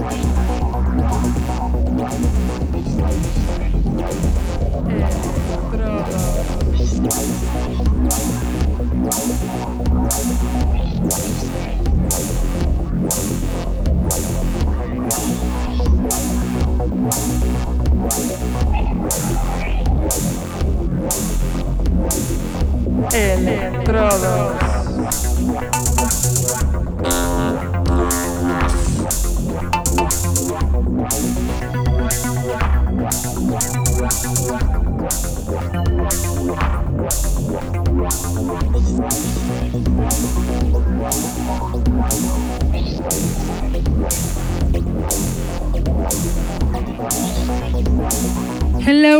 Estrada. Electrodos.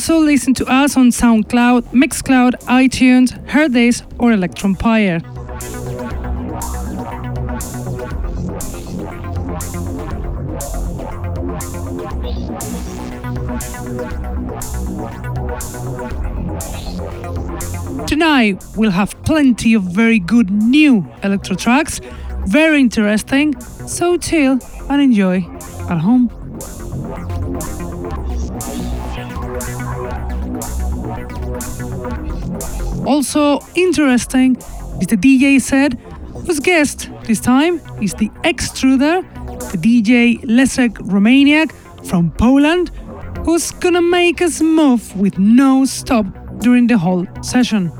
Also listen to us on SoundCloud, Mixcloud, iTunes, Hearthis, or Electronpire. Tonight we'll have plenty of very good new electro tracks, very interesting, so chill and enjoy at home. Also interesting is the DJ set whose guest this time is the extruder, the DJ Leszek Romaniak from Poland, who's gonna make us move with no stop during the whole session.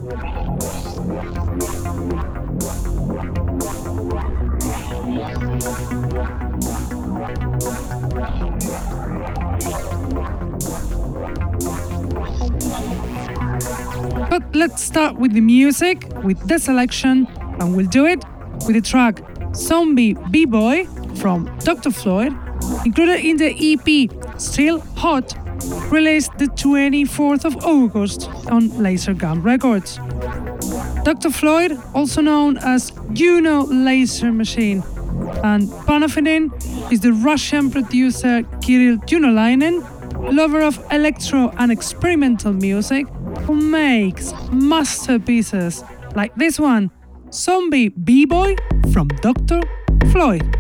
But let's start with the music, with the selection, and we'll do it with the track Zombie B-Boy from Dr. Floyd, included in the EP Still Hot, released the 24th of August on Laser Gun Records. Dr. Floyd, also known as Juno Laser Machine, and Panafinin is the Russian producer Kirill Junolainen, lover of electro and experimental music, makes masterpieces like this one, Zombie B-Boy from Dr. Floyd.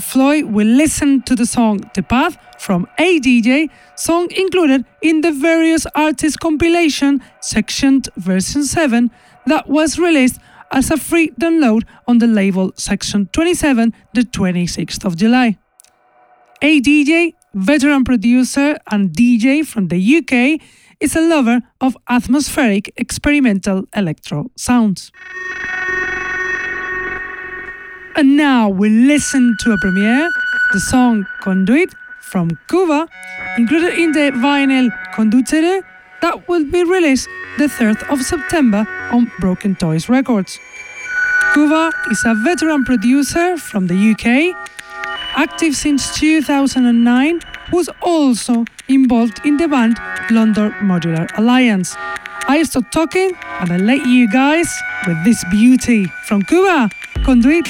Floyd, we listen to the song The Path from ADJ, song included in the various artists compilation Section version 7 that was released as a free download on the label Section 27 the 26th of July. ADJ, veteran producer and DJ from the UK, is a lover of atmospheric experimental electro sounds. And now we listen to a premiere, the song Conduit from Kuba, included in the vinyl Conducere that will be released the 3rd of September on Broken Toys Records. Kuba is a veteran producer from the UK, active since 2009, who's also involved in the band London Modular Alliance. I stop talking and I let you guys with this beauty from Kuba, Conduit.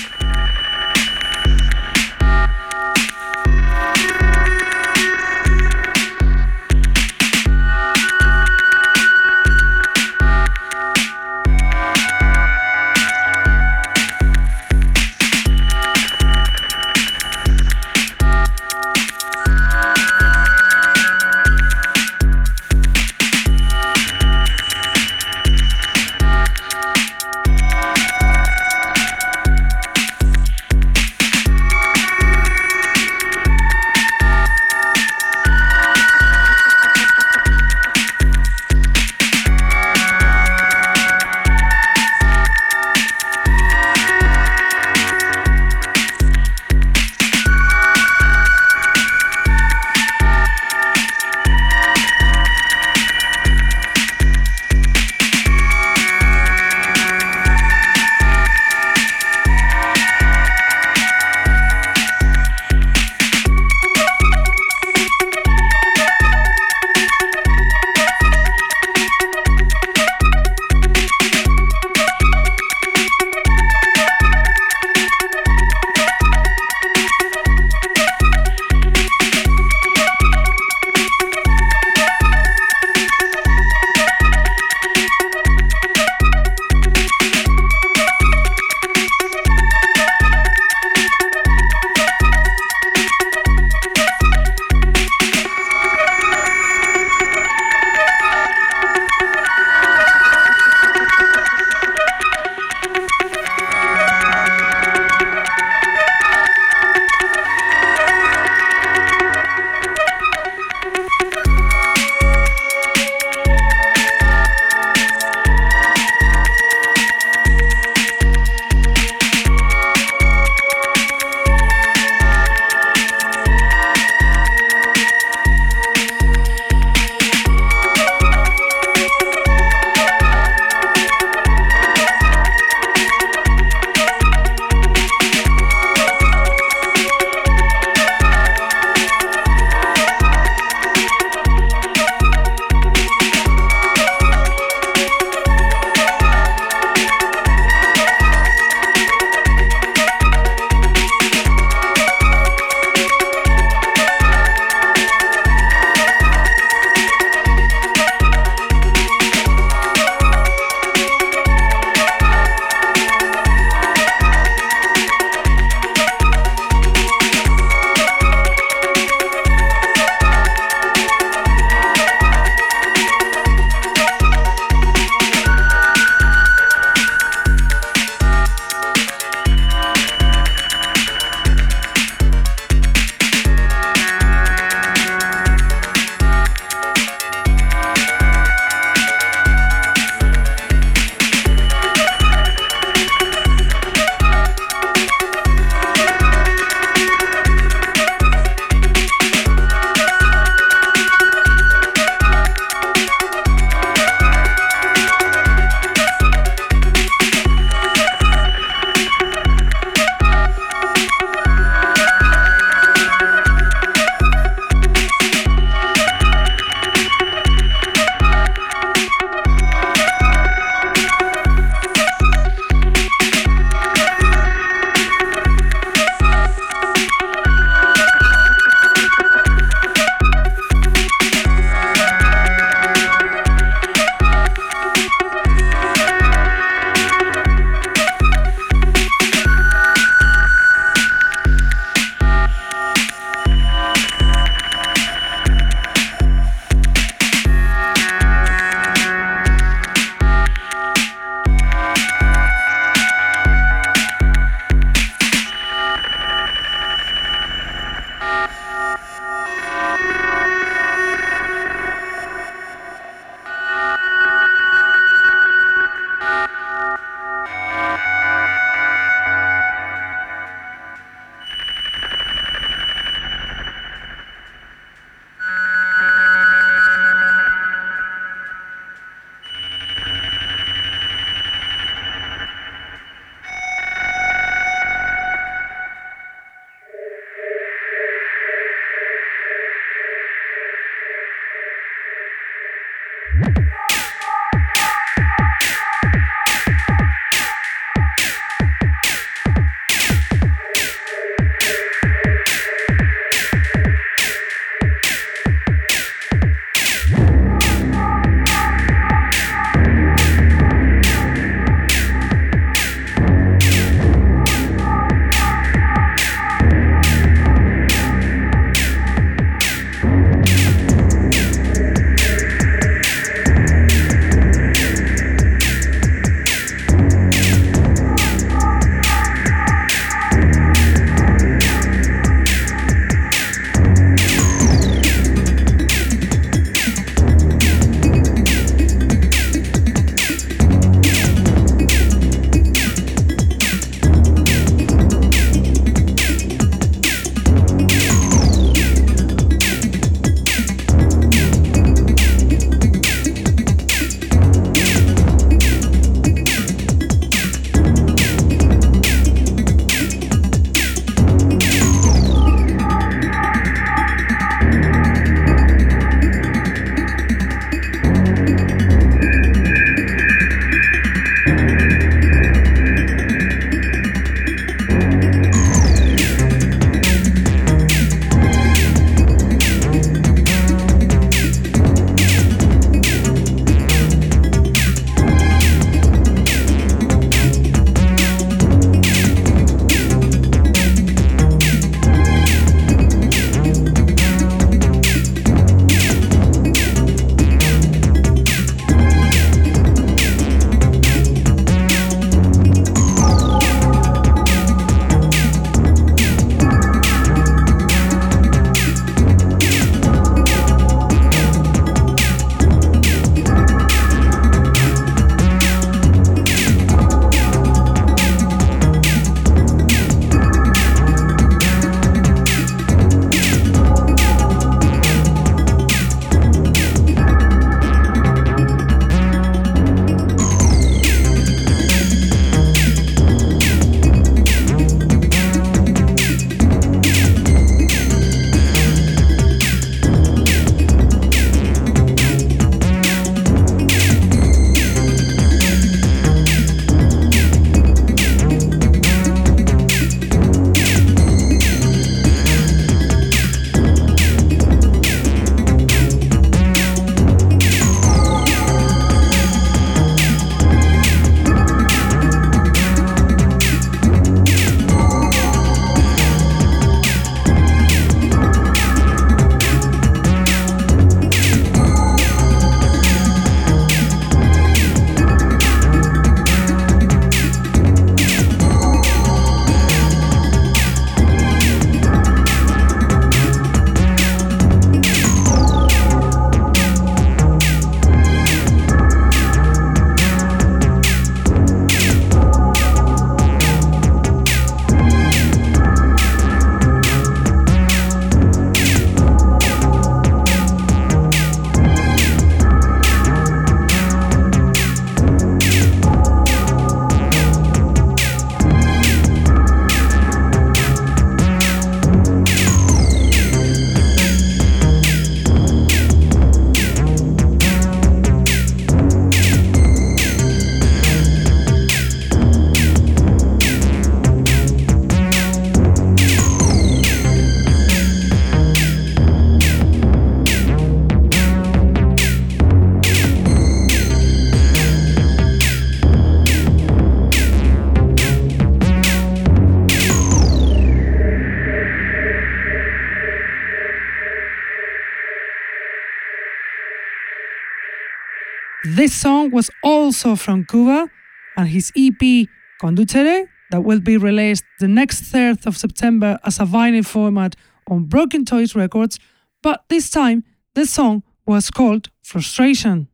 This song was also from Kuba and his EP Conducere, that will be released the next 3rd of September as a vinyl format on Broken Toys Records, but this time the song was called Frustration.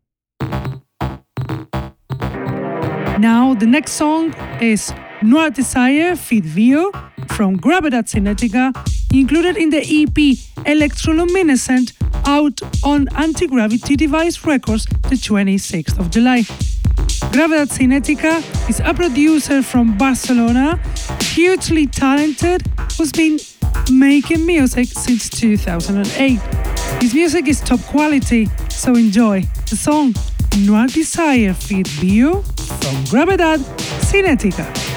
Now, the next song is Noir Desire Feed Vio from Gravedad Cinetica, included in the EP Electroluminescent out on Anti Gravity Device Records the 26th of July. Gravedad Cinetica is a producer from Barcelona, hugely talented, who's been making music since 2008. His music is top quality, so enjoy the song Noir Desire Feed View from Gravedad Cinetica.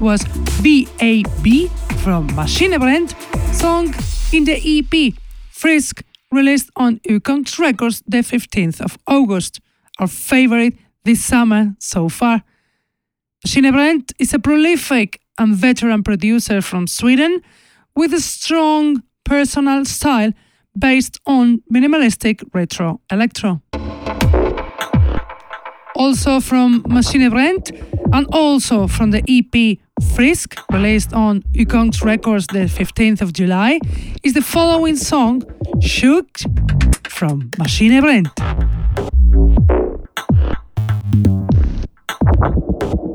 Was BAB from Machine Machinebrand, song in the EP Frisk, released on Ukongs Records the 15th of August, our favorite this summer so far. Machine Machinebrand is a prolific and veteran producer from Sweden with a strong personal style based on minimalistic retro electro. Also from Machinebrand and also from the EP Frisk, released on Ukongs Records the 15th of July, is the following song, Shook from Machinebrand. this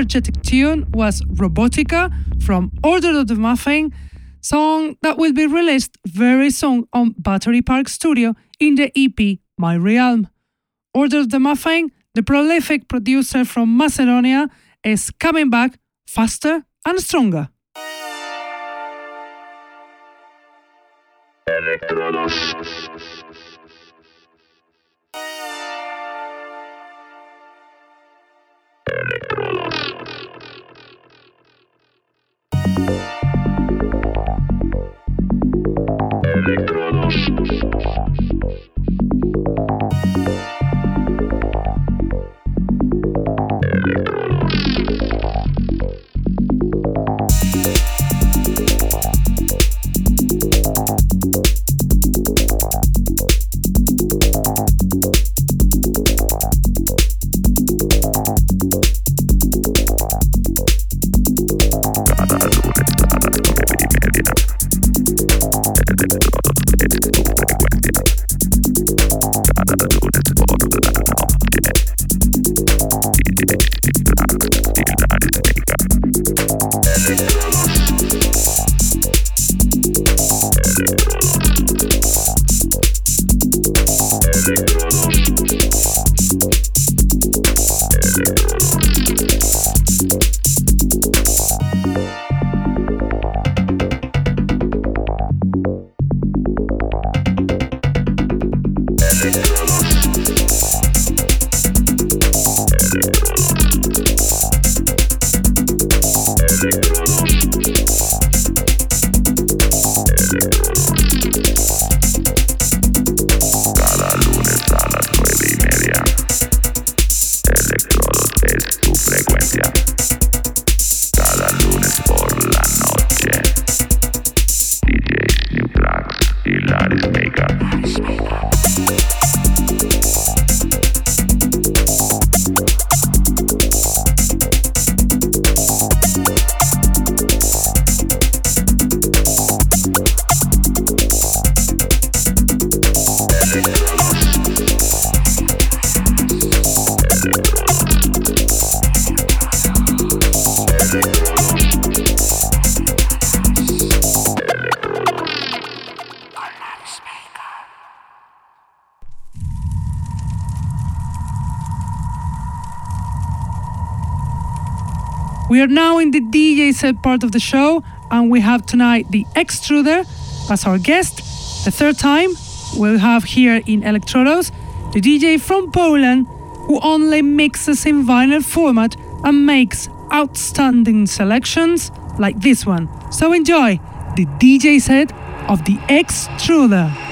energetic tune was Robotica from Order of the Muffin, song that will be released very soon on Battery Park Studio in the EP My Realm. Order of the Muffin, the prolific producer from Macedonia, is coming back faster and stronger. We are now in the DJ set part of the show, and we have tonight the Extruder as our guest. The third time we'll have here in Electrodos the DJ from Poland who only mixes in vinyl format and makes outstanding selections like this one. So enjoy the DJ set of the Extruder.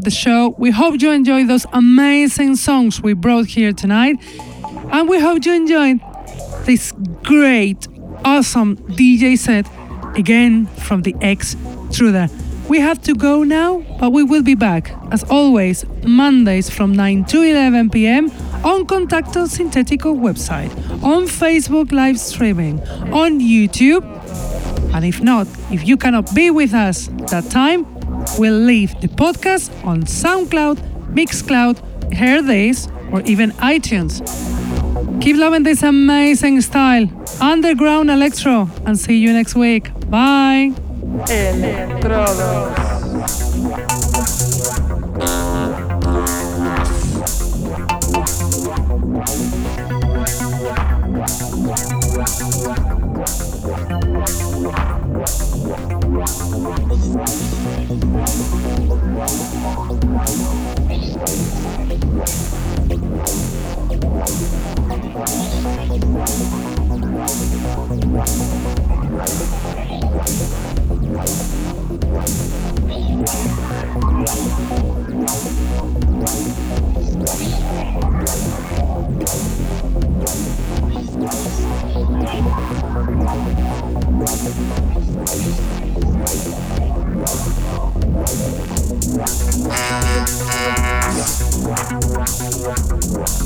Of the show. We hope you enjoyed those amazing songs we brought here tonight. And we hope you enjoyed this great, awesome DJ set again from the X Truder. We have to go now, but we will be back, as always, Mondays from 9 to 11 pm on Contacto Sintetico website, on Facebook live streaming, on YouTube. And if not, if you cannot be with us that time, we'll leave the podcast on SoundCloud, Mixcloud, Hearthis, or even iTunes. Keep loving this amazing style, underground electro, and see you next week. Bye. Electrodos. Wow.